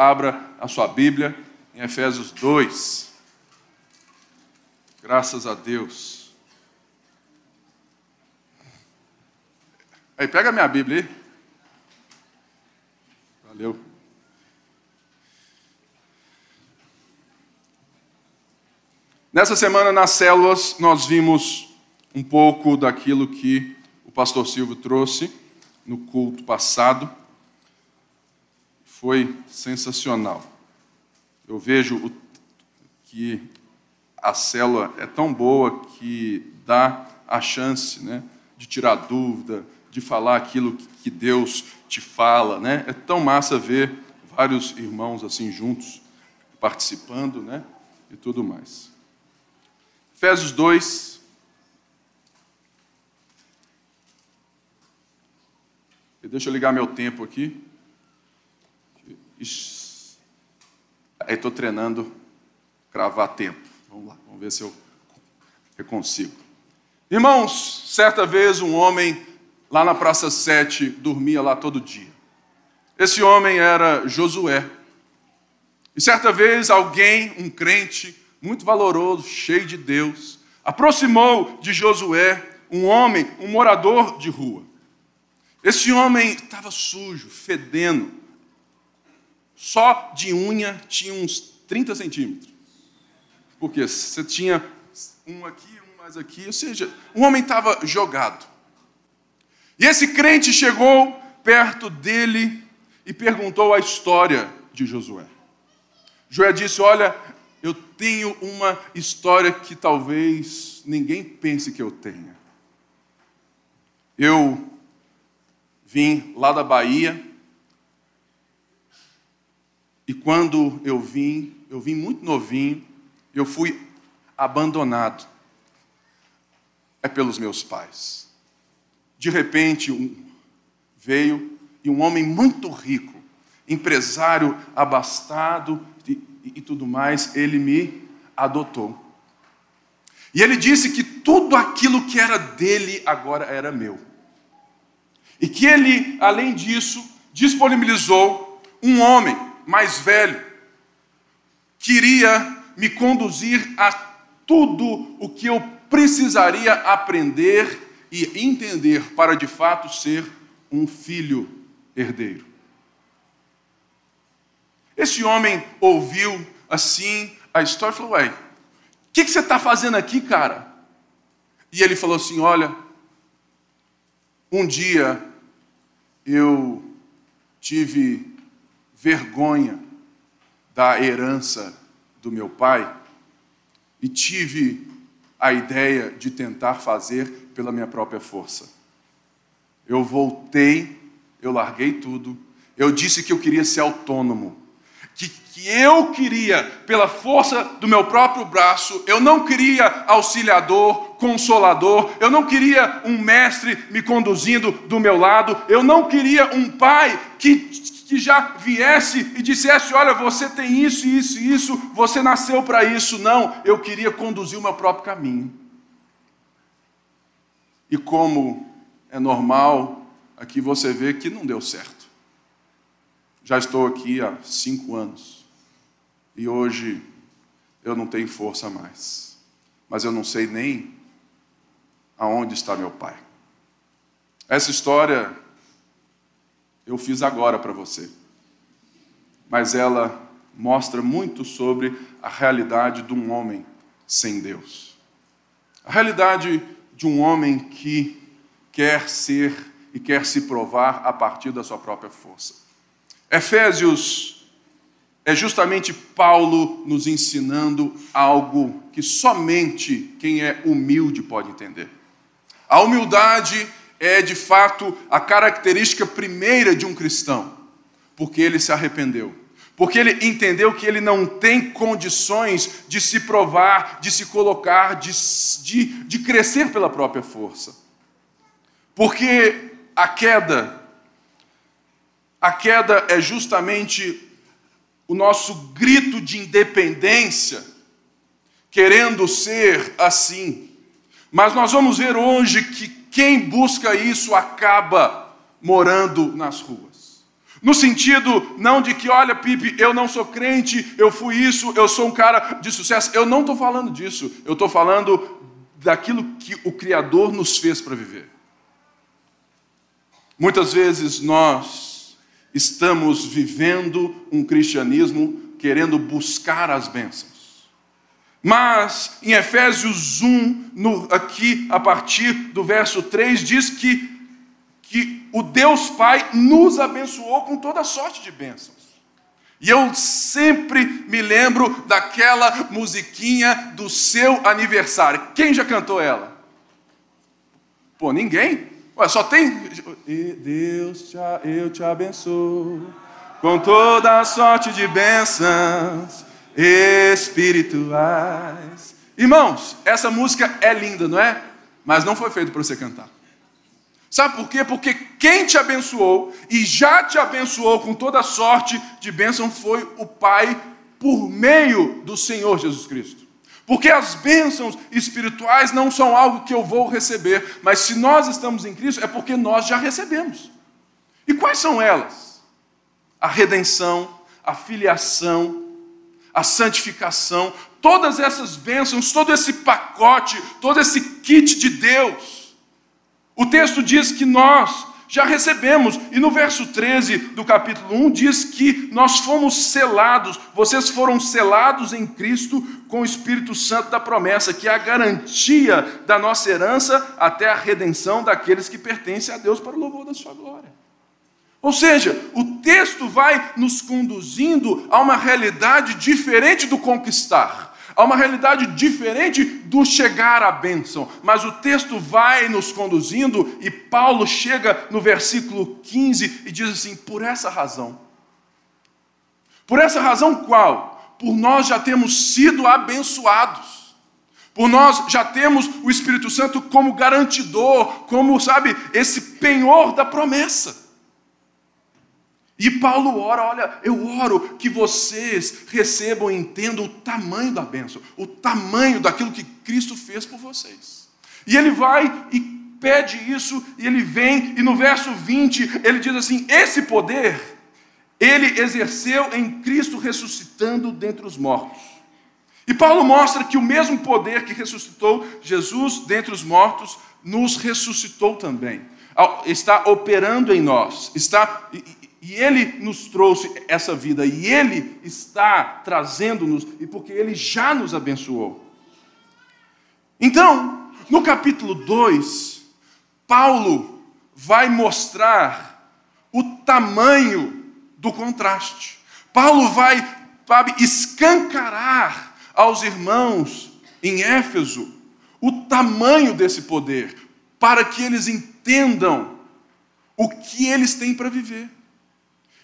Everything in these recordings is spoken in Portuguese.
abra a sua Bíblia em Efésios 2. Graças a Deus. Aí, pega a minha Bíblia aí. Valeu. Nessa semana, nas células, nós vimos um pouco daquilo que o pastor Silvio trouxe no culto passado. Foi sensacional. Eu vejo que a célula é tão boa que dá a chance né, de tirar dúvida, de falar aquilo que Deus te fala. Né? É tão massa ver vários irmãos assim juntos, participando né, e tudo mais. Efésios 2. E deixa eu ligar meu tempo aqui. Aí estou treinando cravar tempo. Vamos lá, vamos ver se eu, eu consigo. Irmãos, certa vez um homem lá na Praça 7 dormia lá todo dia. Esse homem era Josué. E certa vez alguém, um crente muito valoroso, cheio de Deus, aproximou de Josué um homem, um morador de rua. Esse homem estava sujo, fedendo. Só de unha tinha uns 30 centímetros. Porque você tinha um aqui, um mais aqui, ou seja, o homem estava jogado. E esse crente chegou perto dele e perguntou a história de Josué. Josué disse: Olha, eu tenho uma história que talvez ninguém pense que eu tenha. Eu vim lá da Bahia e quando eu vim, eu vim muito novinho, eu fui abandonado. É pelos meus pais. De repente, um, veio e um homem muito rico, empresário abastado e, e, e tudo mais, ele me adotou. E ele disse que tudo aquilo que era dele agora era meu. E que ele, além disso, disponibilizou um homem mais velho, queria me conduzir a tudo o que eu precisaria aprender e entender para de fato ser um filho herdeiro. Esse homem ouviu assim a história e falou: Ué, o que, que você está fazendo aqui, cara? E ele falou assim: Olha, um dia eu tive vergonha da herança do meu pai e tive a ideia de tentar fazer pela minha própria força. Eu voltei, eu larguei tudo, eu disse que eu queria ser autônomo, que, que eu queria, pela força do meu próprio braço, eu não queria auxiliador, consolador, eu não queria um mestre me conduzindo do meu lado, eu não queria um pai que que já viesse e dissesse: Olha, você tem isso, isso e isso, você nasceu para isso. Não, eu queria conduzir o meu próprio caminho. E como é normal, aqui você vê que não deu certo. Já estou aqui há cinco anos e hoje eu não tenho força mais, mas eu não sei nem aonde está meu pai. Essa história eu fiz agora para você. Mas ela mostra muito sobre a realidade de um homem sem Deus. A realidade de um homem que quer ser e quer se provar a partir da sua própria força. Efésios é justamente Paulo nos ensinando algo que somente quem é humilde pode entender. A humildade é de fato a característica primeira de um cristão, porque ele se arrependeu. Porque ele entendeu que ele não tem condições de se provar, de se colocar, de, de, de crescer pela própria força. Porque a queda, a queda é justamente o nosso grito de independência, querendo ser assim. Mas nós vamos ver hoje que quem busca isso acaba morando nas ruas. No sentido, não de que, olha, Pipe, eu não sou crente, eu fui isso, eu sou um cara de sucesso. Eu não estou falando disso. Eu estou falando daquilo que o Criador nos fez para viver. Muitas vezes nós estamos vivendo um cristianismo querendo buscar as bênçãos. Mas em Efésios 1, no, aqui a partir do verso 3, diz que que o Deus Pai nos abençoou com toda sorte de bênçãos. E eu sempre me lembro daquela musiquinha do seu aniversário. Quem já cantou ela? Pô, ninguém? Ué, só tem. Deus, te, eu te abençoo com toda sorte de bênçãos espirituais. Irmãos, essa música é linda, não é? Mas não foi feita para você cantar. Sabe por quê? Porque quem te abençoou e já te abençoou com toda sorte de bênção foi o Pai por meio do Senhor Jesus Cristo. Porque as bênçãos espirituais não são algo que eu vou receber, mas se nós estamos em Cristo é porque nós já recebemos. E quais são elas? A redenção, a filiação, a santificação, todas essas bênçãos, todo esse pacote, todo esse kit de Deus o texto diz que nós já recebemos, e no verso 13 do capítulo 1 diz que nós fomos selados, vocês foram selados em Cristo com o Espírito Santo da promessa, que é a garantia da nossa herança até a redenção daqueles que pertencem a Deus para o louvor da sua glória. Ou seja, o texto vai nos conduzindo a uma realidade diferente do conquistar. Há uma realidade diferente do chegar à bênção, mas o texto vai nos conduzindo e Paulo chega no versículo 15 e diz assim: por essa razão. Por essa razão qual? Por nós já temos sido abençoados. Por nós já temos o Espírito Santo como garantidor, como, sabe, esse penhor da promessa. E Paulo ora, olha, eu oro que vocês recebam e entendam o tamanho da bênção, o tamanho daquilo que Cristo fez por vocês. E ele vai e pede isso, e ele vem, e no verso 20 ele diz assim: Esse poder ele exerceu em Cristo ressuscitando dentre os mortos. E Paulo mostra que o mesmo poder que ressuscitou Jesus dentre os mortos nos ressuscitou também. Está operando em nós, está e Ele nos trouxe essa vida, e Ele está trazendo-nos, e porque Ele já nos abençoou. Então, no capítulo 2, Paulo vai mostrar o tamanho do contraste. Paulo vai, sabe, escancarar aos irmãos em Éfeso o tamanho desse poder, para que eles entendam o que eles têm para viver.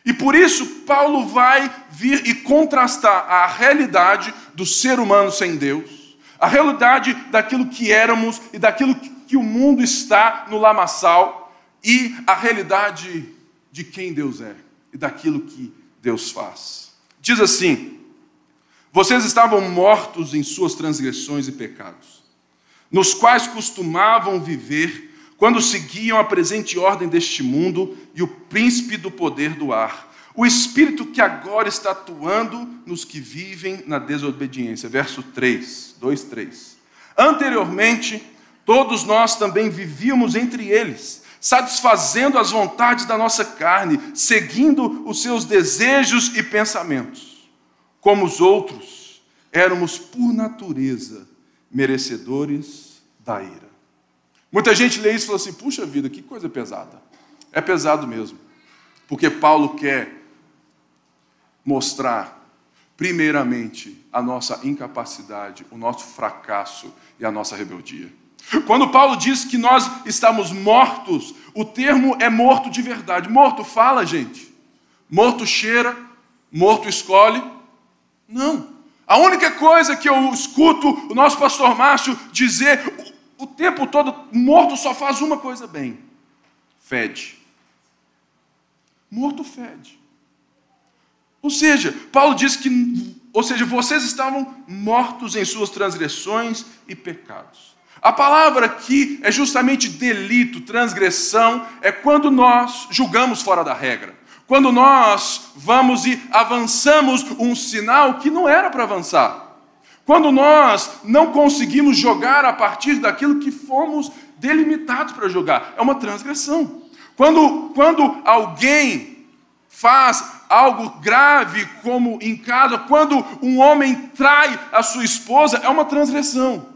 E por isso, Paulo vai vir e contrastar a realidade do ser humano sem Deus, a realidade daquilo que éramos e daquilo que o mundo está no lamaçal, e a realidade de quem Deus é e daquilo que Deus faz. Diz assim: Vocês estavam mortos em suas transgressões e pecados, nos quais costumavam viver quando seguiam a presente ordem deste mundo e o príncipe do poder do ar, o espírito que agora está atuando nos que vivem na desobediência. Verso 3, 2, 3. Anteriormente, todos nós também vivíamos entre eles, satisfazendo as vontades da nossa carne, seguindo os seus desejos e pensamentos. Como os outros, éramos por natureza merecedores da ira. Muita gente lê isso e fala assim: puxa vida, que coisa pesada. É pesado mesmo, porque Paulo quer mostrar, primeiramente, a nossa incapacidade, o nosso fracasso e a nossa rebeldia. Quando Paulo diz que nós estamos mortos, o termo é morto de verdade. Morto fala, gente. Morto cheira, morto escolhe. Não. A única coisa que eu escuto o nosso pastor Márcio dizer o tempo todo, morto só faz uma coisa bem: fede. Morto fede. Ou seja, Paulo diz que, ou seja, vocês estavam mortos em suas transgressões e pecados. A palavra aqui é justamente delito, transgressão, é quando nós julgamos fora da regra. Quando nós vamos e avançamos um sinal que não era para avançar. Quando nós não conseguimos jogar a partir daquilo que fomos delimitados para jogar, é uma transgressão. Quando, quando alguém faz algo grave, como em casa, quando um homem trai a sua esposa, é uma transgressão.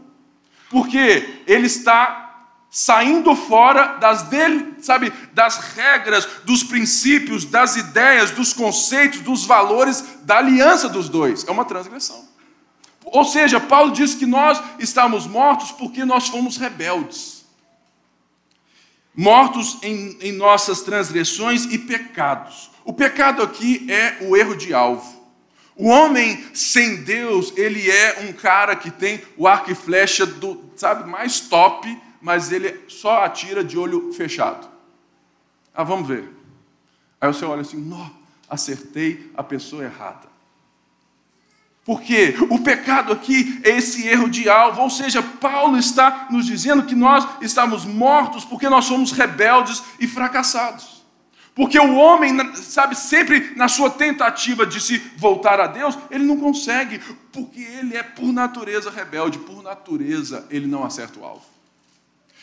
Porque ele está saindo fora das dele, sabe, das regras, dos princípios, das ideias, dos conceitos, dos valores da aliança dos dois. É uma transgressão. Ou seja, Paulo diz que nós estamos mortos porque nós fomos rebeldes. Mortos em, em nossas transgressões e pecados. O pecado aqui é o erro de alvo. O homem sem Deus, ele é um cara que tem o arco e flecha do, sabe, mais top, mas ele só atira de olho fechado. Ah, vamos ver. Aí você olha assim, não, acertei a pessoa errada. Porque o pecado aqui é esse erro de alvo, ou seja, Paulo está nos dizendo que nós estamos mortos porque nós somos rebeldes e fracassados. Porque o homem, sabe, sempre na sua tentativa de se voltar a Deus, ele não consegue, porque ele é por natureza rebelde, por natureza ele não acerta o alvo.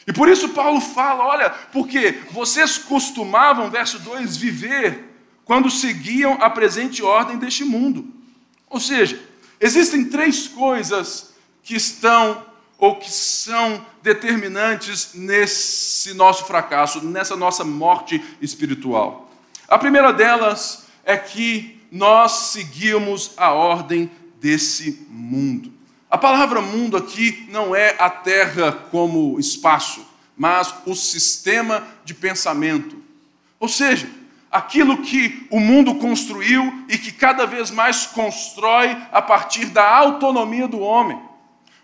E por isso Paulo fala: olha, porque vocês costumavam, verso 2, viver quando seguiam a presente ordem deste mundo. Ou seja, existem três coisas que estão ou que são determinantes nesse nosso fracasso, nessa nossa morte espiritual. A primeira delas é que nós seguimos a ordem desse mundo. A palavra mundo aqui não é a terra como espaço, mas o sistema de pensamento. Ou seja, aquilo que o mundo construiu e que cada vez mais constrói a partir da autonomia do homem.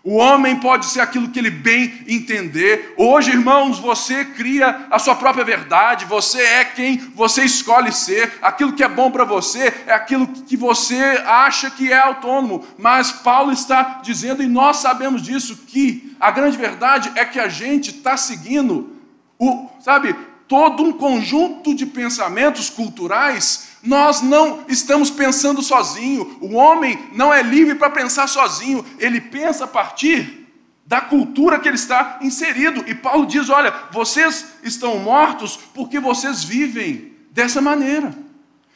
O homem pode ser aquilo que ele bem entender. Hoje, irmãos, você cria a sua própria verdade, você é quem você escolhe ser. Aquilo que é bom para você é aquilo que você acha que é autônomo. Mas Paulo está dizendo, e nós sabemos disso, que a grande verdade é que a gente está seguindo o, sabe, todo um conjunto de pensamentos culturais nós não estamos pensando sozinho. O homem não é livre para pensar sozinho. Ele pensa a partir da cultura que ele está inserido. E Paulo diz: olha, vocês estão mortos porque vocês vivem dessa maneira.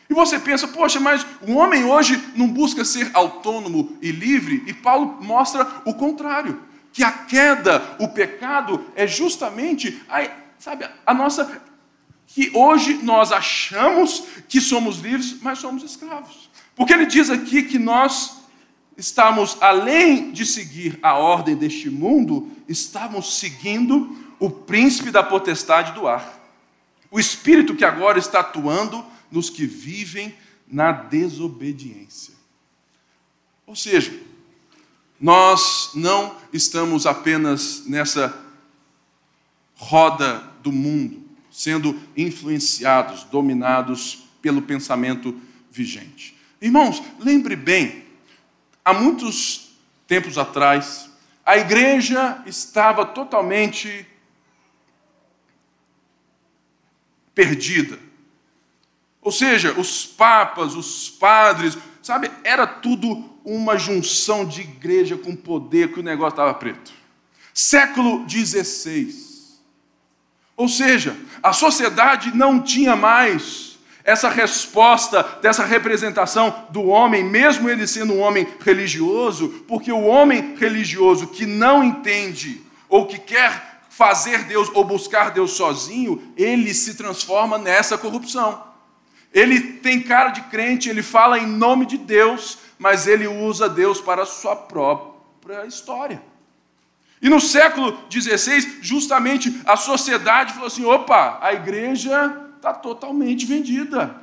E você pensa, poxa, mas o homem hoje não busca ser autônomo e livre? E Paulo mostra o contrário: que a queda, o pecado, é justamente a, sabe, a nossa que hoje nós achamos que somos livres, mas somos escravos. Porque ele diz aqui que nós estamos, além de seguir a ordem deste mundo, estamos seguindo o príncipe da potestade do ar. O espírito que agora está atuando nos que vivem na desobediência. Ou seja, nós não estamos apenas nessa roda do mundo, sendo influenciados, dominados pelo pensamento vigente. Irmãos, lembre bem, há muitos tempos atrás, a igreja estava totalmente perdida. Ou seja, os papas, os padres, sabe, era tudo uma junção de igreja com poder que o negócio estava preto. Século XVI. Ou seja, a sociedade não tinha mais essa resposta dessa representação do homem, mesmo ele sendo um homem religioso, porque o homem religioso que não entende ou que quer fazer Deus ou buscar Deus sozinho, ele se transforma nessa corrupção. Ele tem cara de crente, ele fala em nome de Deus, mas ele usa Deus para a sua própria história. E no século XVI, justamente a sociedade falou assim: opa, a igreja está totalmente vendida.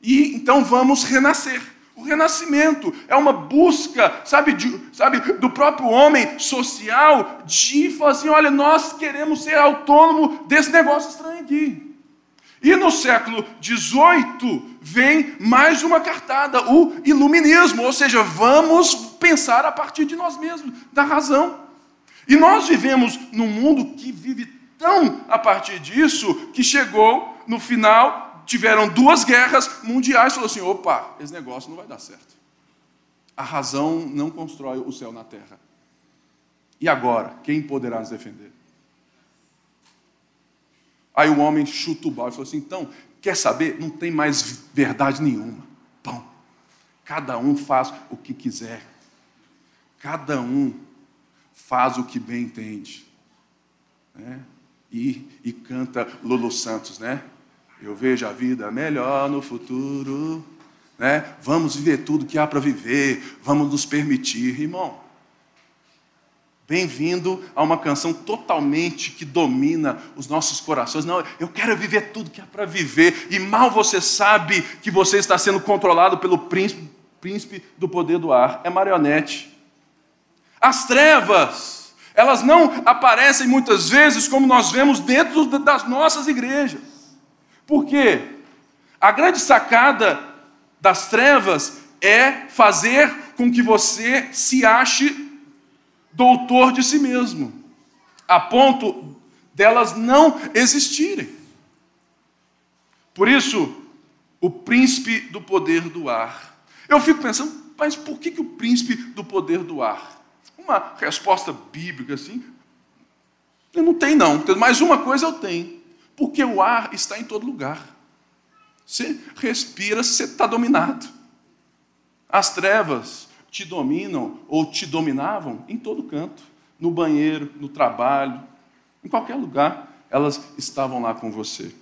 E então vamos renascer. O renascimento é uma busca, sabe, de, sabe, do próprio homem social de falar assim: olha, nós queremos ser autônomo desse negócio estranho aqui. E no século XVIII vem mais uma cartada, o iluminismo, ou seja, vamos pensar a partir de nós mesmos, da razão. E nós vivemos num mundo que vive tão a partir disso que chegou no final tiveram duas guerras mundiais, falou assim: opa, esse negócio não vai dar certo. A razão não constrói o céu na terra. E agora, quem poderá nos defender? Aí o homem chuta o balde e falou assim: então, quer saber? Não tem mais verdade nenhuma. Pão. Cada um faz o que quiser. Cada um faz o que bem entende. Né? E, e canta Lulu Santos, né? Eu vejo a vida melhor no futuro. Né? Vamos viver tudo que há para viver. Vamos nos permitir, irmão. Bem-vindo a uma canção totalmente que domina os nossos corações. Não, eu quero viver tudo que há para viver. E mal você sabe que você está sendo controlado pelo príncipe, príncipe do poder do ar. É marionete. As trevas, elas não aparecem muitas vezes como nós vemos dentro das nossas igrejas. Por quê? A grande sacada das trevas é fazer com que você se ache doutor de si mesmo, a ponto delas não existirem. Por isso, o príncipe do poder do ar. Eu fico pensando, mas por que, que o príncipe do poder do ar? Uma resposta bíblica assim, eu não tenho não, mas uma coisa eu tenho, porque o ar está em todo lugar. Você respira, você está dominado. As trevas te dominam ou te dominavam em todo canto, no banheiro, no trabalho, em qualquer lugar, elas estavam lá com você.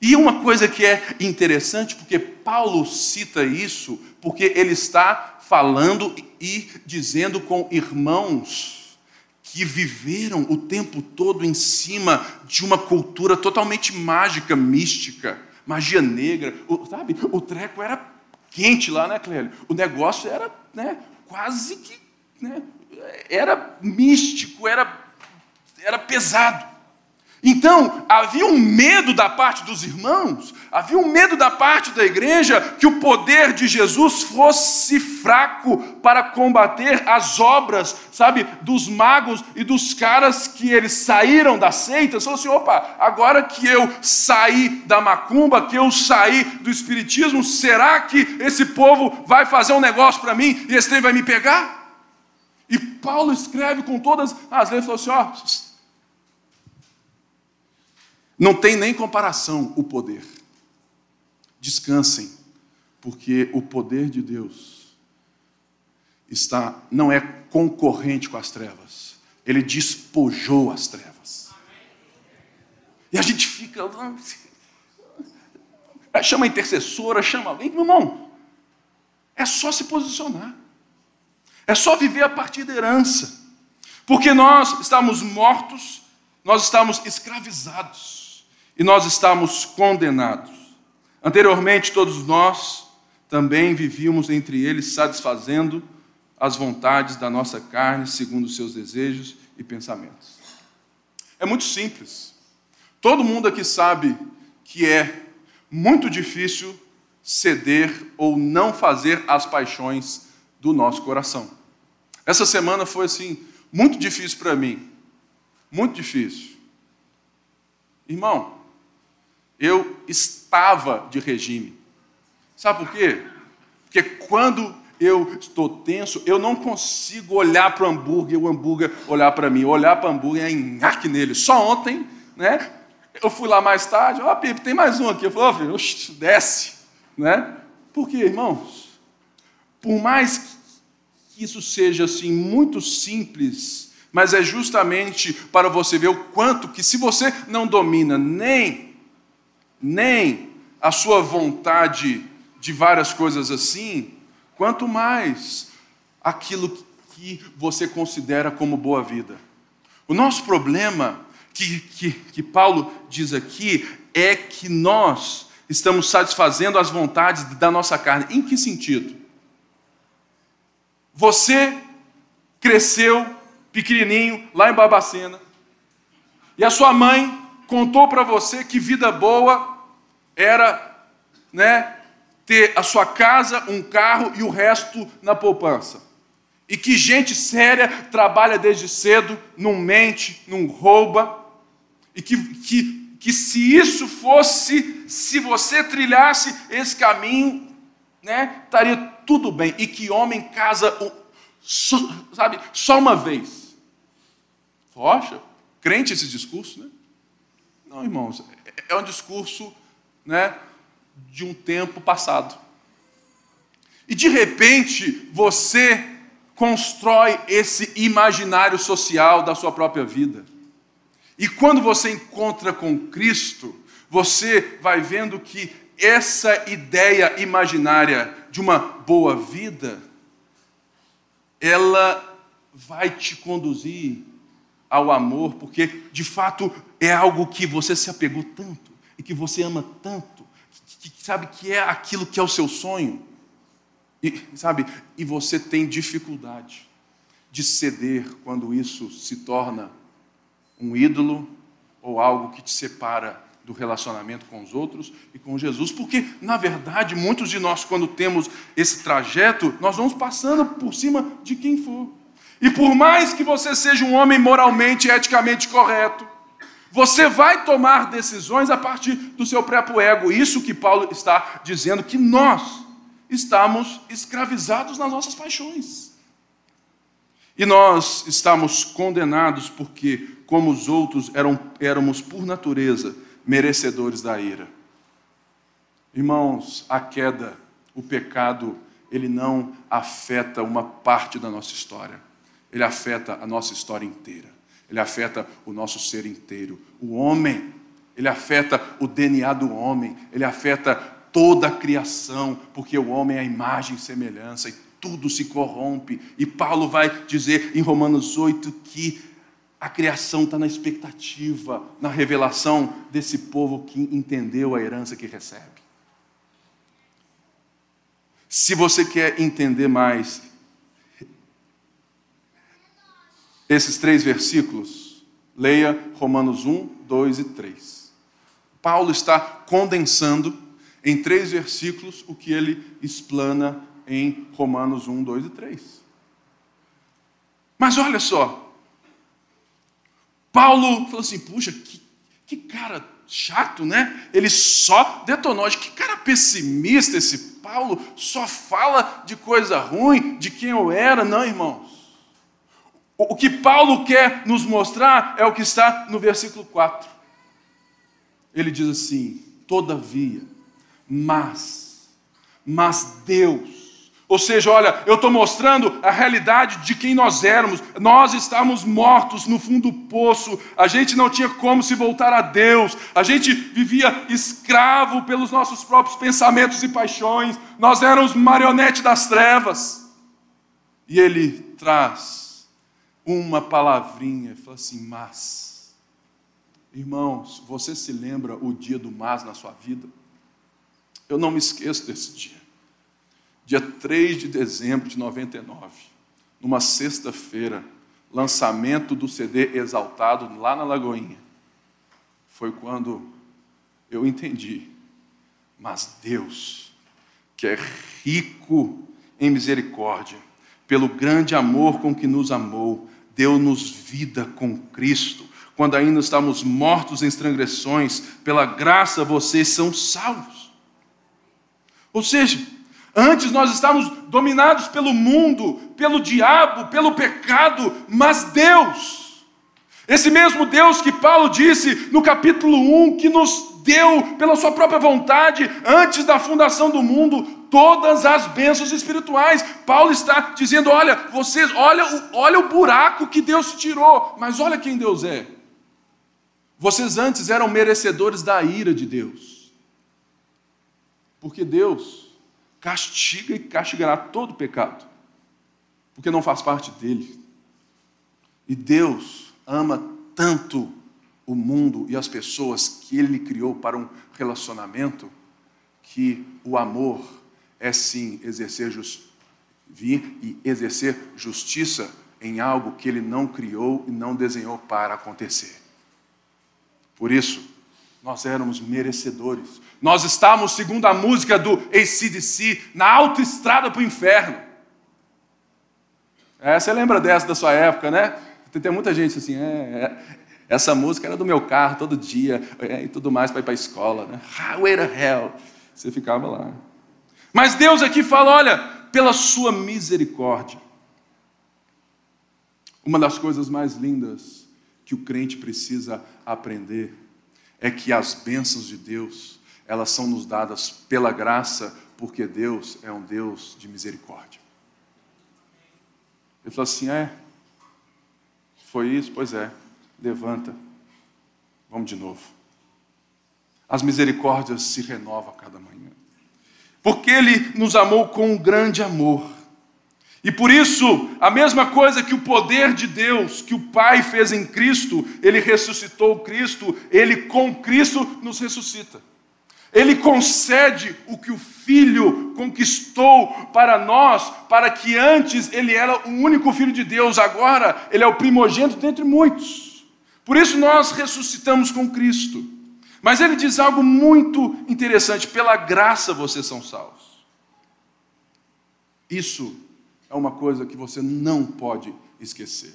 E uma coisa que é interessante, porque Paulo cita isso, porque ele está falando e dizendo com irmãos que viveram o tempo todo em cima de uma cultura totalmente mágica, mística, magia negra. O, sabe, o treco era quente lá, né, Clélio? O negócio era né, quase que. Né, era místico, era, era pesado. Então, havia um medo da parte dos irmãos, havia um medo da parte da igreja que o poder de Jesus fosse fraco para combater as obras, sabe, dos magos e dos caras que eles saíram da seita. Falou assim: opa, agora que eu saí da macumba, que eu saí do espiritismo, será que esse povo vai fazer um negócio para mim e esse trem vai me pegar? E Paulo escreve com todas as letras, falou assim: ó não tem nem comparação o poder. Descansem, porque o poder de Deus está não é concorrente com as trevas. Ele despojou as trevas. E a gente fica chama a intercessora, chama alguém, meu irmão. É só se posicionar. É só viver a partir da herança. Porque nós estamos mortos, nós estamos escravizados e nós estamos condenados. Anteriormente, todos nós também vivíamos entre eles, satisfazendo as vontades da nossa carne, segundo os seus desejos e pensamentos. É muito simples. Todo mundo aqui sabe que é muito difícil ceder ou não fazer as paixões do nosso coração. Essa semana foi assim, muito difícil para mim. Muito difícil. Irmão, eu estava de regime. Sabe por quê? Porque quando eu estou tenso, eu não consigo olhar para o hambúrguer o hambúrguer olhar para mim. Olhar para o hambúrguer é enhaque nele. Só ontem, né? Eu fui lá mais tarde, ó, oh, Pipe, tem mais um aqui. Eu falei, ó, oh, desce. Né? Por quê, irmãos? Por mais que isso seja assim muito simples, mas é justamente para você ver o quanto que se você não domina nem nem a sua vontade de várias coisas assim, quanto mais aquilo que você considera como boa vida. O nosso problema, que, que, que Paulo diz aqui, é que nós estamos satisfazendo as vontades da nossa carne. Em que sentido? Você cresceu pequenininho lá em Babacena, e a sua mãe contou para você que vida boa era, né, ter a sua casa, um carro e o resto na poupança. E que gente séria trabalha desde cedo, não mente, não rouba. E que, que, que se isso fosse se você trilhasse esse caminho, né, estaria tudo bem. E que homem casa, sabe, só uma vez. Poxa, crente esse discurso, né? Não, irmãos, é, é um discurso, né, de um tempo passado. E de repente você constrói esse imaginário social da sua própria vida. E quando você encontra com Cristo, você vai vendo que essa ideia imaginária de uma boa vida, ela vai te conduzir ao amor, porque de fato é algo que você se apegou tanto e que você ama tanto, que, que sabe que é aquilo que é o seu sonho. E, sabe, e você tem dificuldade de ceder quando isso se torna um ídolo ou algo que te separa do relacionamento com os outros e com Jesus, porque, na verdade, muitos de nós, quando temos esse trajeto, nós vamos passando por cima de quem for. E por mais que você seja um homem moralmente e eticamente correto, você vai tomar decisões a partir do seu próprio ego. Isso que Paulo está dizendo que nós estamos escravizados nas nossas paixões. E nós estamos condenados porque, como os outros, eram, éramos por natureza merecedores da ira. Irmãos, a queda, o pecado, ele não afeta uma parte da nossa história, ele afeta a nossa história inteira, ele afeta o nosso ser inteiro. O homem, ele afeta o DNA do homem, ele afeta toda a criação, porque o homem é a imagem e semelhança, e tudo se corrompe. E Paulo vai dizer em Romanos 8 que a criação está na expectativa, na revelação desse povo que entendeu a herança que recebe. Se você quer entender mais esses três versículos, leia Romanos 1, 2 e 3. Paulo está condensando em três versículos o que ele explana em Romanos 1, 2 e 3. Mas olha só, Paulo falou assim: puxa, que, que cara chato, né? Ele só detonou. Que cara pessimista esse Paulo, só fala de coisa ruim, de quem eu era. Não, irmãos. O, que Paulo quer nos mostrar é o que está no versículo 4. Ele diz assim: todavia mas, mas Deus. Ou seja, olha, eu estou mostrando a realidade de quem nós éramos. Nós estávamos mortos no fundo do poço, a gente não tinha como se voltar a Deus, a gente vivia escravo pelos nossos próprios pensamentos e paixões, nós éramos marionete das trevas. E ele traz uma palavrinha fala assim: Mas, irmãos, você se lembra o dia do mas na sua vida? Eu não me esqueço desse dia. Dia 3 de dezembro de 99, numa sexta-feira, lançamento do CD Exaltado lá na Lagoinha. Foi quando eu entendi. Mas Deus, que é rico em misericórdia, pelo grande amor com que nos amou, deu-nos vida com Cristo. Quando ainda estamos mortos em transgressões, pela graça vocês são salvos. Ou seja, antes nós estávamos dominados pelo mundo, pelo diabo, pelo pecado, mas Deus, esse mesmo Deus que Paulo disse no capítulo 1, que nos deu pela sua própria vontade, antes da fundação do mundo, todas as bênçãos espirituais. Paulo está dizendo: olha, vocês, olha, olha o buraco que Deus tirou, mas olha quem Deus é. Vocês antes eram merecedores da ira de Deus. Porque Deus castiga e castigará todo pecado, porque não faz parte dele. E Deus ama tanto o mundo e as pessoas que ele criou para um relacionamento, que o amor é sim exercer vir e exercer justiça em algo que ele não criou e não desenhou para acontecer. Por isso, nós éramos merecedores. Nós estávamos, segundo a música do ACDC, na autoestrada para o inferno. É, você lembra dessa da sua época, né? Tem, tem muita gente assim, é, é. Essa música era do meu carro todo dia é, e tudo mais para ir para a escola, né? Highway to Hell. Você ficava lá. Mas Deus aqui fala: olha, pela sua misericórdia. Uma das coisas mais lindas que o crente precisa aprender é que as bênçãos de Deus, elas são nos dadas pela graça, porque Deus é um Deus de misericórdia. Ele falou assim: é, foi isso? Pois é, levanta, vamos de novo. As misericórdias se renovam a cada manhã, porque Ele nos amou com um grande amor. E por isso, a mesma coisa que o poder de Deus, que o Pai fez em Cristo, Ele ressuscitou Cristo, Ele com Cristo nos ressuscita. Ele concede o que o Filho conquistou para nós, para que antes ele era o único Filho de Deus, agora ele é o primogênito dentre muitos. Por isso nós ressuscitamos com Cristo. Mas ele diz algo muito interessante: pela graça vocês são salvos. Isso é uma coisa que você não pode esquecer.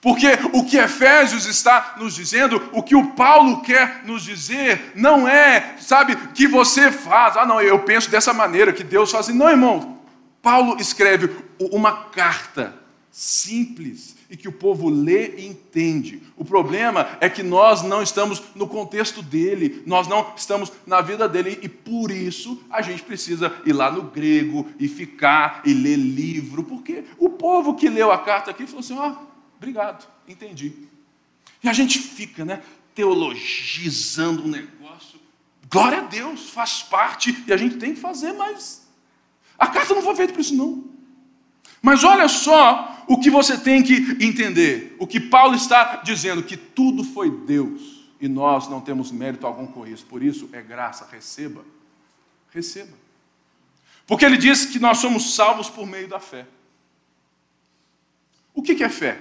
Porque o que Efésios está nos dizendo, o que o Paulo quer nos dizer, não é, sabe, que você faz, ah, não, eu penso dessa maneira, que Deus faz assim. Não, irmão. Paulo escreve uma carta simples e que o povo lê e entende. O problema é que nós não estamos no contexto dele, nós não estamos na vida dele e por isso a gente precisa ir lá no grego e ficar e ler livro, porque o povo que leu a carta aqui falou assim: ó, oh, Obrigado, entendi. E a gente fica, né, teologizando um negócio. Glória a Deus, faz parte e a gente tem que fazer, mas a carta não foi feita para isso, não. Mas olha só o que você tem que entender. O que Paulo está dizendo, que tudo foi Deus e nós não temos mérito algum com isso. Por isso é graça, receba. Receba. Porque ele diz que nós somos salvos por meio da fé. O que é fé?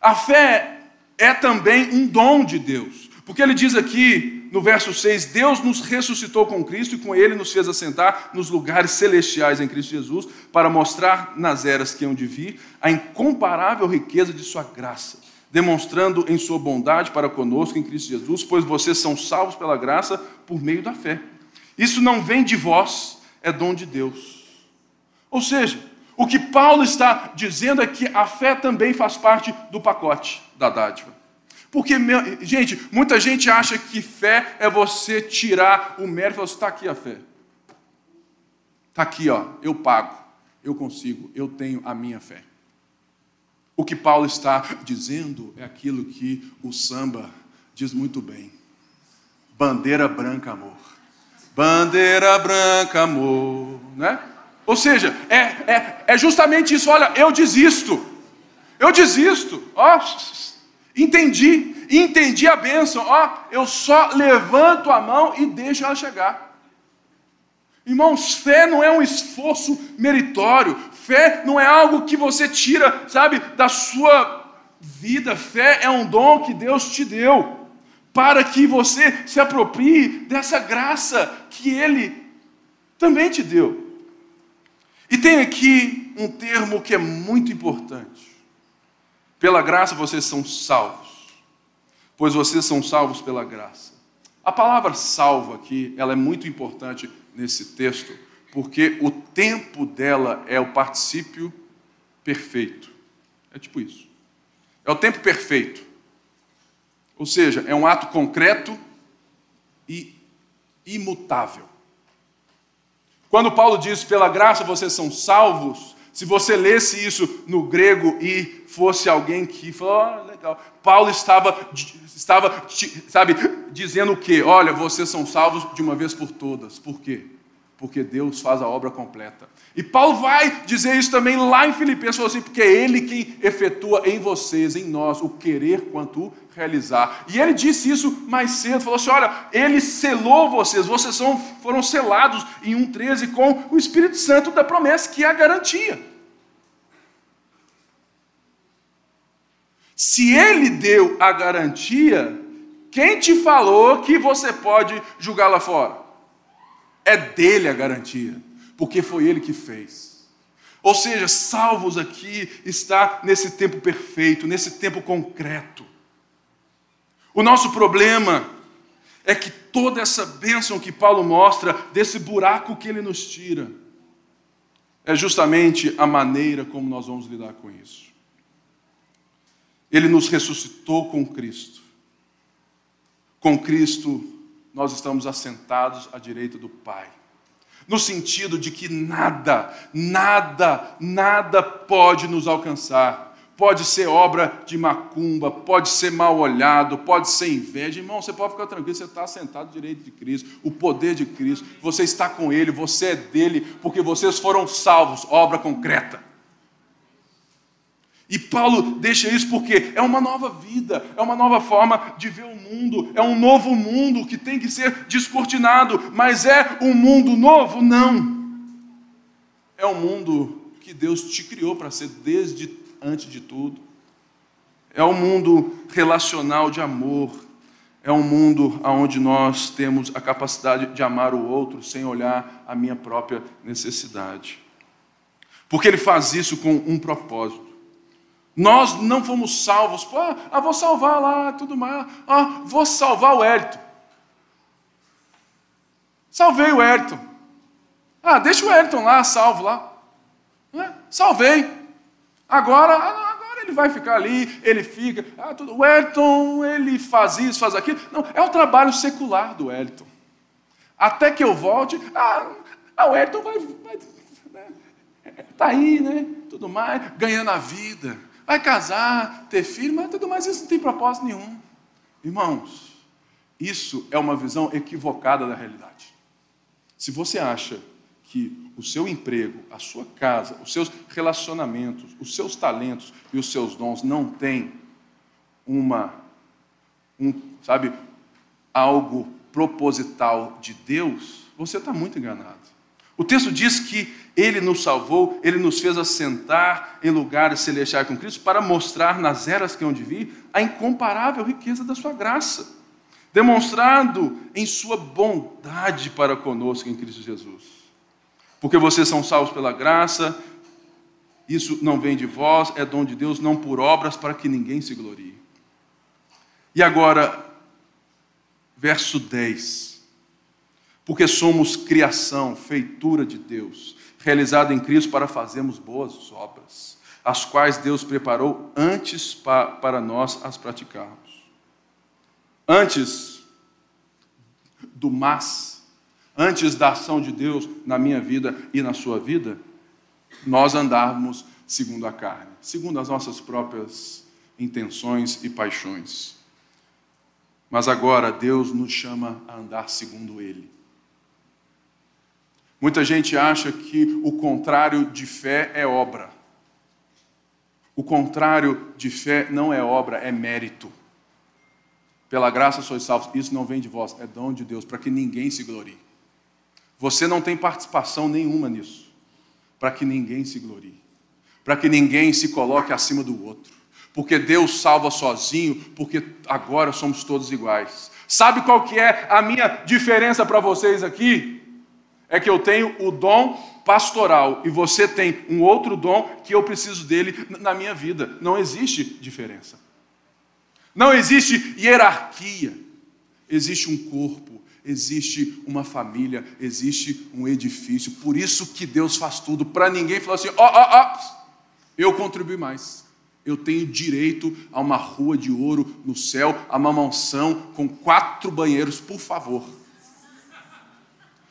A fé é também um dom de Deus, porque ele diz aqui no verso 6: Deus nos ressuscitou com Cristo e com ele nos fez assentar nos lugares celestiais em Cristo Jesus, para mostrar nas eras que hão de vir a incomparável riqueza de Sua graça, demonstrando em Sua bondade para conosco em Cristo Jesus, pois vocês são salvos pela graça por meio da fé. Isso não vem de vós, é dom de Deus. Ou seja, o que Paulo está dizendo é que a fé também faz parte do pacote da dádiva. Porque, gente, muita gente acha que fé é você tirar o mérito e falar, está aqui a fé. Está aqui, ó, eu pago, eu consigo, eu tenho a minha fé. O que Paulo está dizendo é aquilo que o samba diz muito bem. Bandeira branca, amor. Bandeira branca, amor, né? Ou seja, é, é, é justamente isso. Olha, eu desisto. Eu desisto. Ó, entendi. Entendi a bênção. Ó, eu só levanto a mão e deixo ela chegar. Irmãos, fé não é um esforço meritório. Fé não é algo que você tira, sabe, da sua vida. Fé é um dom que Deus te deu para que você se aproprie dessa graça que Ele também te deu. E tem aqui um termo que é muito importante. Pela graça vocês são salvos, pois vocês são salvos pela graça. A palavra salvo aqui, ela é muito importante nesse texto, porque o tempo dela é o particípio perfeito. É tipo isso. É o tempo perfeito. Ou seja, é um ato concreto e imutável. Quando Paulo diz, pela graça vocês são salvos, se você lesse isso no grego e fosse alguém que falou, oh, legal, Paulo estava, estava, sabe, dizendo o quê? Olha, vocês são salvos de uma vez por todas. Por quê? Porque Deus faz a obra completa. E Paulo vai dizer isso também lá em Filipenses, falou assim, porque é Ele quem efetua em vocês, em nós, o querer quanto o realizar. E ele disse isso mais cedo, falou assim: olha, ele selou vocês, vocês são, foram selados em 1,13 com o Espírito Santo da promessa, que é a garantia. Se ele deu a garantia, quem te falou que você pode julgar lá fora? É dele a garantia, porque foi ele que fez. Ou seja, salvos aqui está nesse tempo perfeito, nesse tempo concreto. O nosso problema é que toda essa bênção que Paulo mostra, desse buraco que ele nos tira, é justamente a maneira como nós vamos lidar com isso. Ele nos ressuscitou com Cristo. Com Cristo, nós estamos assentados à direita do Pai. No sentido de que nada, nada, nada pode nos alcançar pode ser obra de macumba, pode ser mal olhado, pode ser inveja. Irmão, você pode ficar tranquilo, você está sentado direito de Cristo, o poder de Cristo, você está com Ele, você é dele, porque vocês foram salvos, obra concreta. E Paulo deixa isso porque é uma nova vida, é uma nova forma de ver o mundo, é um novo mundo que tem que ser descortinado, mas é um mundo novo? Não. É um mundo que Deus te criou para ser desde antes de tudo. É um mundo relacional de amor. É um mundo onde nós temos a capacidade de amar o outro sem olhar a minha própria necessidade. Porque ele faz isso com um propósito. Nós não fomos salvos, pô, ah, vou salvar lá, tudo mais, ah, vou salvar o Hérito. Salvei o Hérito. Ah, deixa o Hérito lá, salvo lá. É, salvei. Agora, agora ele vai ficar ali, ele fica. Ah, tudo, o Elton, ele faz isso, faz aquilo. Não, é o trabalho secular do Elton. Até que eu volte, ah, ah o Elton vai. né, tá aí, né? Tudo mais, ganhando a vida. Vai casar, ter filho, mas tudo mais, isso não tem propósito nenhum. Irmãos, isso é uma visão equivocada da realidade. Se você acha que o seu emprego, a sua casa, os seus relacionamentos, os seus talentos e os seus dons não têm uma, um, sabe, algo proposital de Deus, você está muito enganado. O texto diz que ele nos salvou, ele nos fez assentar em lugares celestiais com Cristo para mostrar nas eras que hão de a incomparável riqueza da sua graça, demonstrado em sua bondade para conosco em Cristo Jesus porque vocês são salvos pela graça, isso não vem de vós, é dom de Deus, não por obras, para que ninguém se glorie. E agora, verso 10. Porque somos criação, feitura de Deus, realizada em Cristo para fazermos boas obras, as quais Deus preparou antes para nós as praticarmos. Antes do mas, antes da ação de Deus na minha vida e na sua vida, nós andarmos segundo a carne, segundo as nossas próprias intenções e paixões. Mas agora Deus nos chama a andar segundo Ele. Muita gente acha que o contrário de fé é obra. O contrário de fé não é obra, é mérito. Pela graça sois salvos. Isso não vem de vós, é dom de Deus, para que ninguém se glorie. Você não tem participação nenhuma nisso, para que ninguém se glorie, para que ninguém se coloque acima do outro, porque Deus salva sozinho, porque agora somos todos iguais. Sabe qual que é a minha diferença para vocês aqui? É que eu tenho o dom pastoral e você tem um outro dom que eu preciso dele na minha vida. Não existe diferença. Não existe hierarquia. Existe um corpo, existe uma família, existe um edifício. Por isso que Deus faz tudo, para ninguém falar assim: ó, ó, ó, eu contribuí mais. Eu tenho direito a uma rua de ouro no céu, a uma mansão com quatro banheiros, por favor.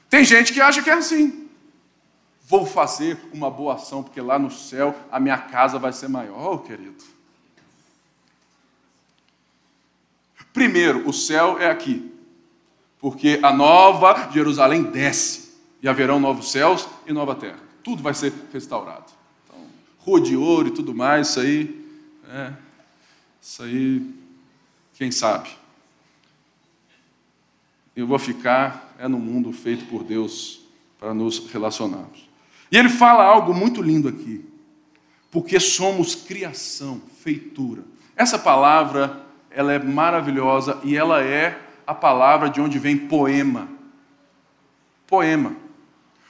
Tem gente que acha que é assim. Vou fazer uma boa ação, porque lá no céu a minha casa vai ser maior, oh, querido. Primeiro, o céu é aqui porque a nova Jerusalém desce e haverão novos céus e nova terra. Tudo vai ser restaurado. Então, rua de ouro e tudo mais, isso aí, é, isso aí, quem sabe? Eu vou ficar é no mundo feito por Deus para nos relacionarmos. E ele fala algo muito lindo aqui, porque somos criação, feitura. Essa palavra, ela é maravilhosa e ela é a palavra de onde vem poema. Poema.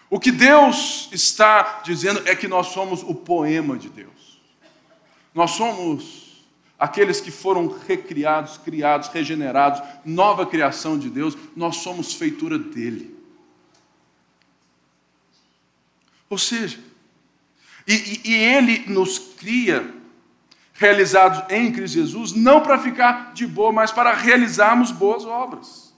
O que Deus está dizendo é que nós somos o poema de Deus. Nós somos aqueles que foram recriados, criados, regenerados, nova criação de Deus, nós somos feitura dele. Ou seja, e, e, ele nos cria realizados em Cristo Jesus, não para ficar de boa, mas para realizarmos boas obras.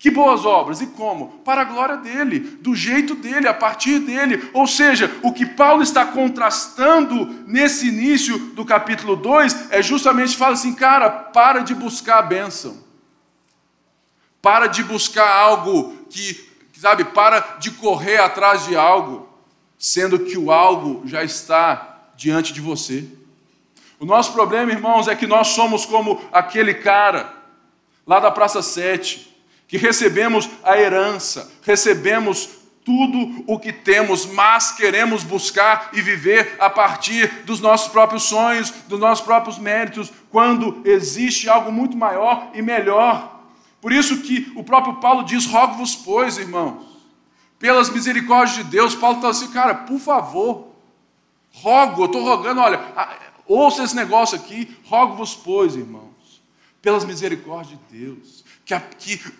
Que boas obras? E como? Para a glória dele, do jeito dele, a partir dele. Ou seja, o que Paulo está contrastando nesse início do capítulo 2 é justamente fala assim, cara, para de buscar a bênção. Para de buscar algo que, sabe, para de correr atrás de algo, sendo que o algo já está diante de você. O nosso problema, irmãos, é que nós somos como aquele cara lá da Praça 7 que recebemos a herança, recebemos tudo o que temos, mas queremos buscar e viver a partir dos nossos próprios sonhos, dos nossos próprios méritos, quando existe algo muito maior e melhor. Por isso que o próprio Paulo diz: rogo-vos, pois, irmãos, pelas misericórdias de Deus. Paulo está assim, cara, por favor, rogo, eu estou rogando, olha, ouça esse negócio aqui, rogo-vos, pois, irmãos, pelas misericórdias de Deus, que, que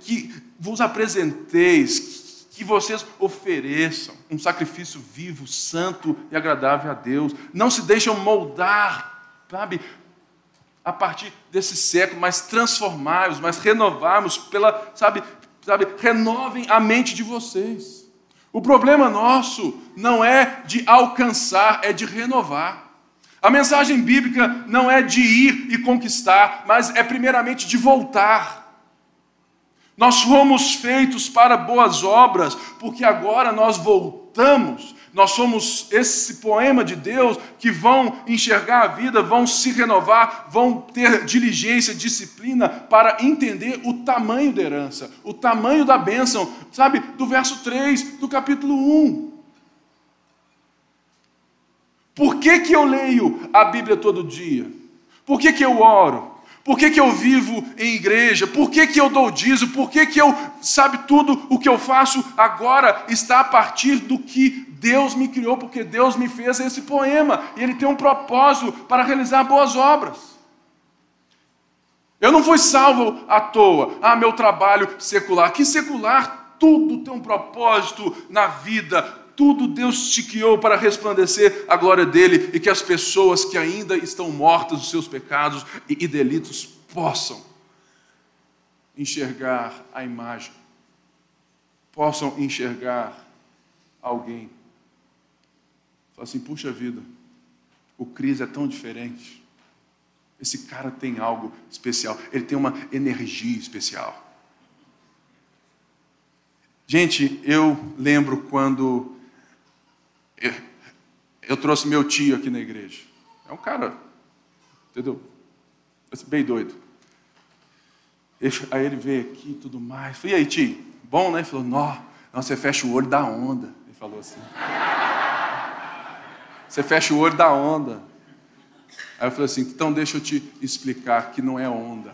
que, vos apresenteis, que vocês ofereçam um sacrifício vivo, santo e agradável a Deus. Não se deixam moldar, sabe, a partir desse século, mas transformar-os, mas renovarmos pela, sabe, sabe, renovem a mente de vocês. O problema nosso não é de alcançar, é de renovar. A mensagem bíblica não é de ir e conquistar, mas é primeiramente de voltar. Nós fomos feitos para boas obras, porque agora nós voltamos. Nós somos esse poema de Deus que vão enxergar a vida, vão se renovar, vão ter diligência, disciplina para entender o tamanho da herança, o tamanho da bênção, sabe, do verso 3 do capítulo 1. Por que, que eu leio a Bíblia todo dia? Por que, que eu oro? Por que, que eu vivo em igreja? Por que, que eu dou dízimo? Por que, que eu, sabe, tudo o que eu faço agora está a partir do que Deus me criou, porque Deus me fez esse poema e Ele tem um propósito para realizar boas obras. Eu não fui salvo à toa. Ah, meu trabalho secular. Que secular? Tudo tem um propósito na vida, tudo Deus te para resplandecer a glória dele e que as pessoas que ainda estão mortas dos seus pecados e delitos possam enxergar a imagem, possam enxergar alguém. Fala assim: puxa vida, o Cris é tão diferente. Esse cara tem algo especial, ele tem uma energia especial. Gente, eu lembro quando eu, eu trouxe meu tio aqui na igreja. É um cara, entendeu? Bem doido. Aí ele veio aqui e tudo mais. Falei, e aí, tio? Bom, né? Ele falou, não, não, você fecha o olho da onda. Ele falou assim. Você fecha o olho da onda. Aí eu falei assim, então deixa eu te explicar que não é onda,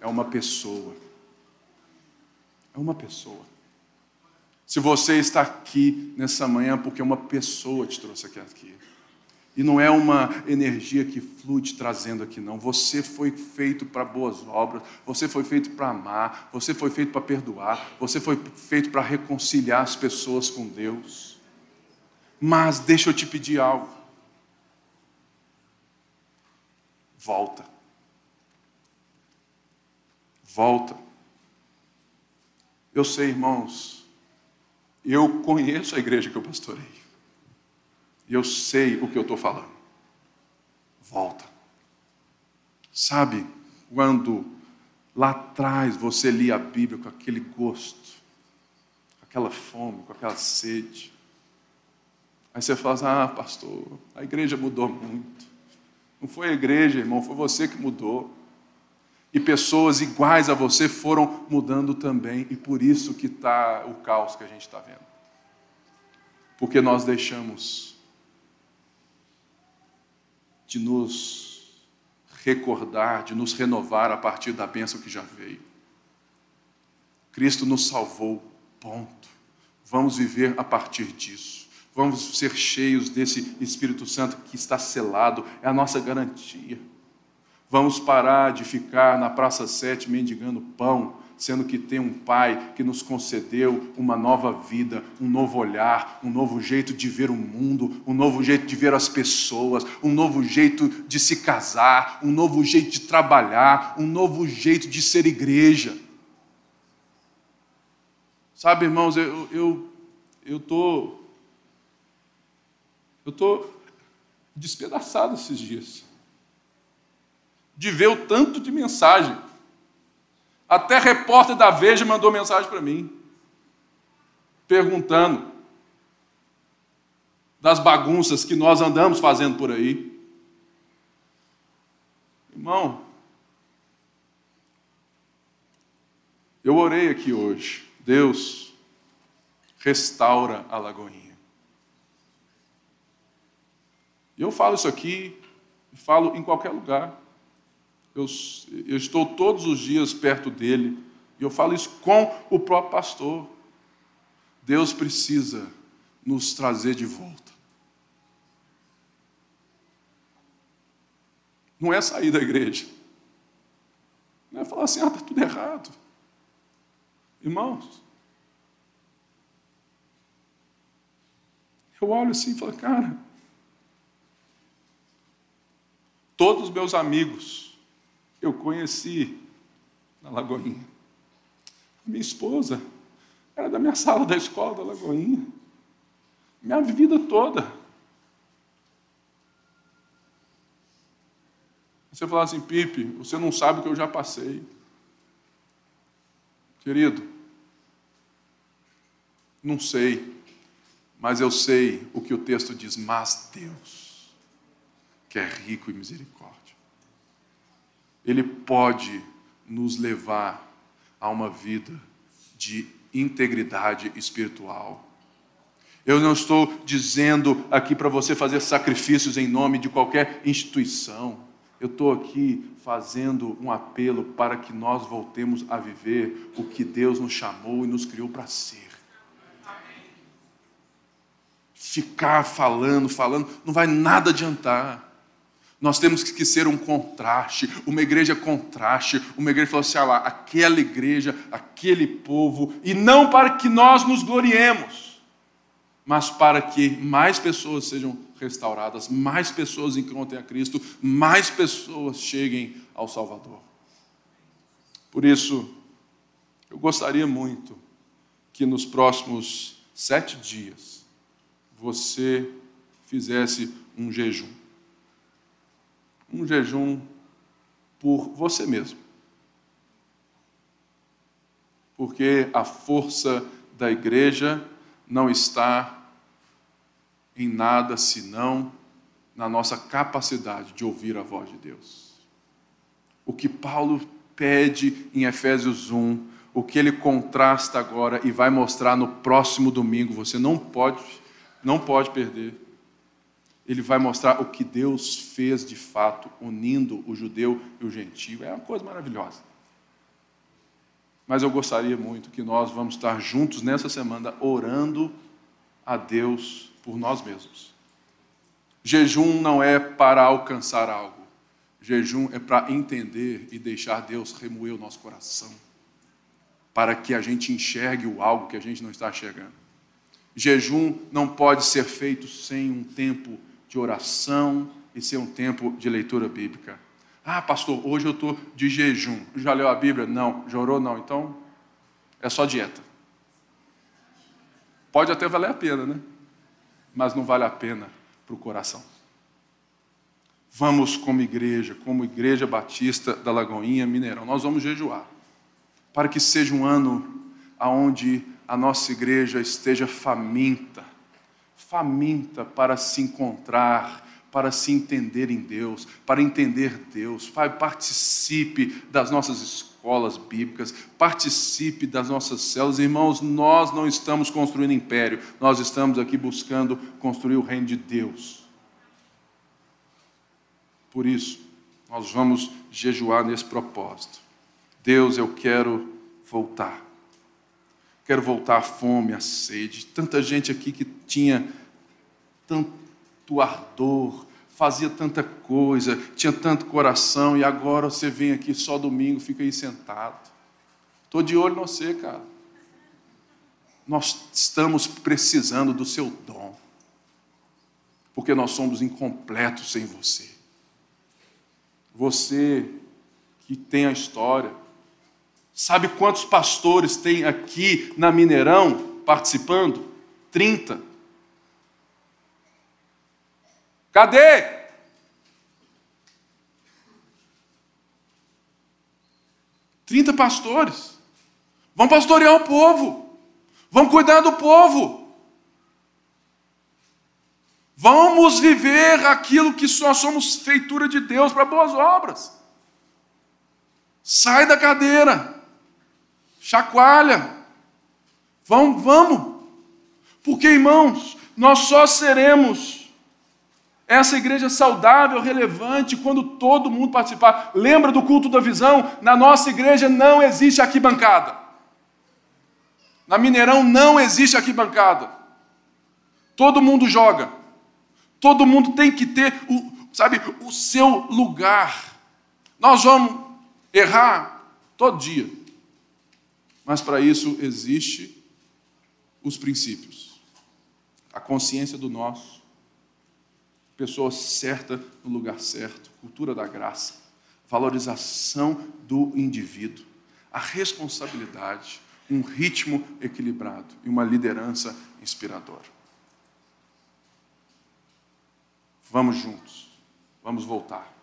é uma pessoa. É uma pessoa. Se você está aqui nessa manhã porque uma pessoa te trouxe aqui. E não é uma energia que flui te trazendo aqui, não. Você foi feito para boas obras, você foi feito para amar, você foi feito para perdoar, você foi feito para reconciliar as pessoas com Deus. Mas deixa eu te pedir algo. Volta. Volta. Eu sei, irmãos, eu conheço a igreja que eu pastorei. E eu sei o que eu estou falando. Volta. Sabe, quando lá atrás você lia a Bíblia com aquele gosto, com aquela fome, com aquela sede. Aí você fala assim, ah, pastor, a igreja mudou muito. Não foi a igreja, irmão, foi você que mudou e pessoas iguais a você foram mudando também, e por isso que está o caos que a gente está vendo. Porque nós deixamos de nos recordar, de nos renovar a partir da bênção que já veio. Cristo nos salvou, ponto. Vamos viver a partir disso. Vamos ser cheios desse Espírito Santo que está selado, é a nossa garantia. Vamos parar de ficar na Praça 7 mendigando pão, sendo que tem um Pai que nos concedeu uma nova vida, um novo olhar, um novo jeito de ver o mundo, um novo jeito de ver as pessoas, um novo jeito de se casar, um novo jeito de trabalhar, um novo jeito de ser igreja. Sabe, irmãos, eu eu eu tô eu tô despedaçado esses dias de ver o tanto de mensagem. Até repórter da Veja mandou mensagem para mim, perguntando das bagunças que nós andamos fazendo por aí. Irmão, eu orei aqui hoje. Deus, restaura a Lagoinha. E eu falo isso aqui, falo em qualquer lugar eu, eu estou todos os dias perto dele, e eu falo isso com o próprio pastor. Deus precisa nos trazer de volta. Não é sair da igreja. Não é falar assim, ah, está tudo errado. Irmãos, eu olho assim e falo, cara, todos os meus amigos, eu conheci na Lagoinha. Minha esposa era da minha sala da escola da Lagoinha. Minha vida toda. Você fala assim, Pipe, você não sabe o que eu já passei. Querido, não sei, mas eu sei o que o texto diz, mas Deus, que é rico em misericórdia ele pode nos levar a uma vida de integridade espiritual. Eu não estou dizendo aqui para você fazer sacrifícios em nome de qualquer instituição. Eu estou aqui fazendo um apelo para que nós voltemos a viver o que Deus nos chamou e nos criou para ser. Ficar falando, falando, não vai nada adiantar. Nós temos que ser um contraste, uma igreja contraste, uma igreja que fala assim, ah lá, aquela igreja, aquele povo, e não para que nós nos gloriemos, mas para que mais pessoas sejam restauradas, mais pessoas encontrem a Cristo, mais pessoas cheguem ao Salvador. Por isso, eu gostaria muito que nos próximos sete dias você fizesse um jejum um jejum por você mesmo. Porque a força da igreja não está em nada senão na nossa capacidade de ouvir a voz de Deus. O que Paulo pede em Efésios 1, o que ele contrasta agora e vai mostrar no próximo domingo, você não pode, não pode perder ele vai mostrar o que Deus fez de fato, unindo o judeu e o gentio. É uma coisa maravilhosa. Mas eu gostaria muito que nós vamos estar juntos nessa semana orando a Deus por nós mesmos. Jejum não é para alcançar algo. Jejum é para entender e deixar Deus remoer o nosso coração, para que a gente enxergue o algo que a gente não está enxergando. Jejum não pode ser feito sem um tempo de oração e ser um tempo de leitura bíblica. Ah, pastor, hoje eu estou de jejum. Já leu a Bíblia? Não. Já orou? Não. Então, é só dieta. Pode até valer a pena, né? Mas não vale a pena para o coração. Vamos, como igreja, como Igreja Batista da Lagoinha Mineirão, nós vamos jejuar. Para que seja um ano onde a nossa igreja esteja faminta faminta para se encontrar, para se entender em Deus, para entender Deus. Participe das nossas escolas bíblicas, participe das nossas células. Irmãos, nós não estamos construindo império, nós estamos aqui buscando construir o reino de Deus. Por isso, nós vamos jejuar nesse propósito. Deus, eu quero voltar. Quero voltar à fome, à sede. Tanta gente aqui que tinha tanto ardor, fazia tanta coisa, tinha tanto coração, e agora você vem aqui só domingo, fica aí sentado. Estou de olho em você, cara. Nós estamos precisando do seu dom, porque nós somos incompletos sem você. Você que tem a história, sabe quantos pastores tem aqui na Mineirão participando? 30. Cadê? Trinta pastores. Vão pastorear o povo. Vão cuidar do povo. Vamos viver aquilo que só somos feitura de Deus para boas obras. Sai da cadeira. Chacoalha. Vamos, vamos. Porque, irmãos, nós só seremos essa igreja saudável, relevante, quando todo mundo participar. Lembra do culto da visão? Na nossa igreja não existe arquibancada. Na Mineirão não existe arquibancada. Todo mundo joga. Todo mundo tem que ter, o, sabe, o seu lugar. Nós vamos errar todo dia. Mas para isso existe os princípios. A consciência do nosso pessoa certa no lugar certo, cultura da graça, valorização do indivíduo, a responsabilidade, um ritmo equilibrado e uma liderança inspiradora. Vamos juntos, vamos voltar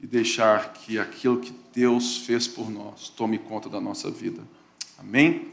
e deixar que aquilo que Deus fez por nós tome conta da nossa vida. Amém?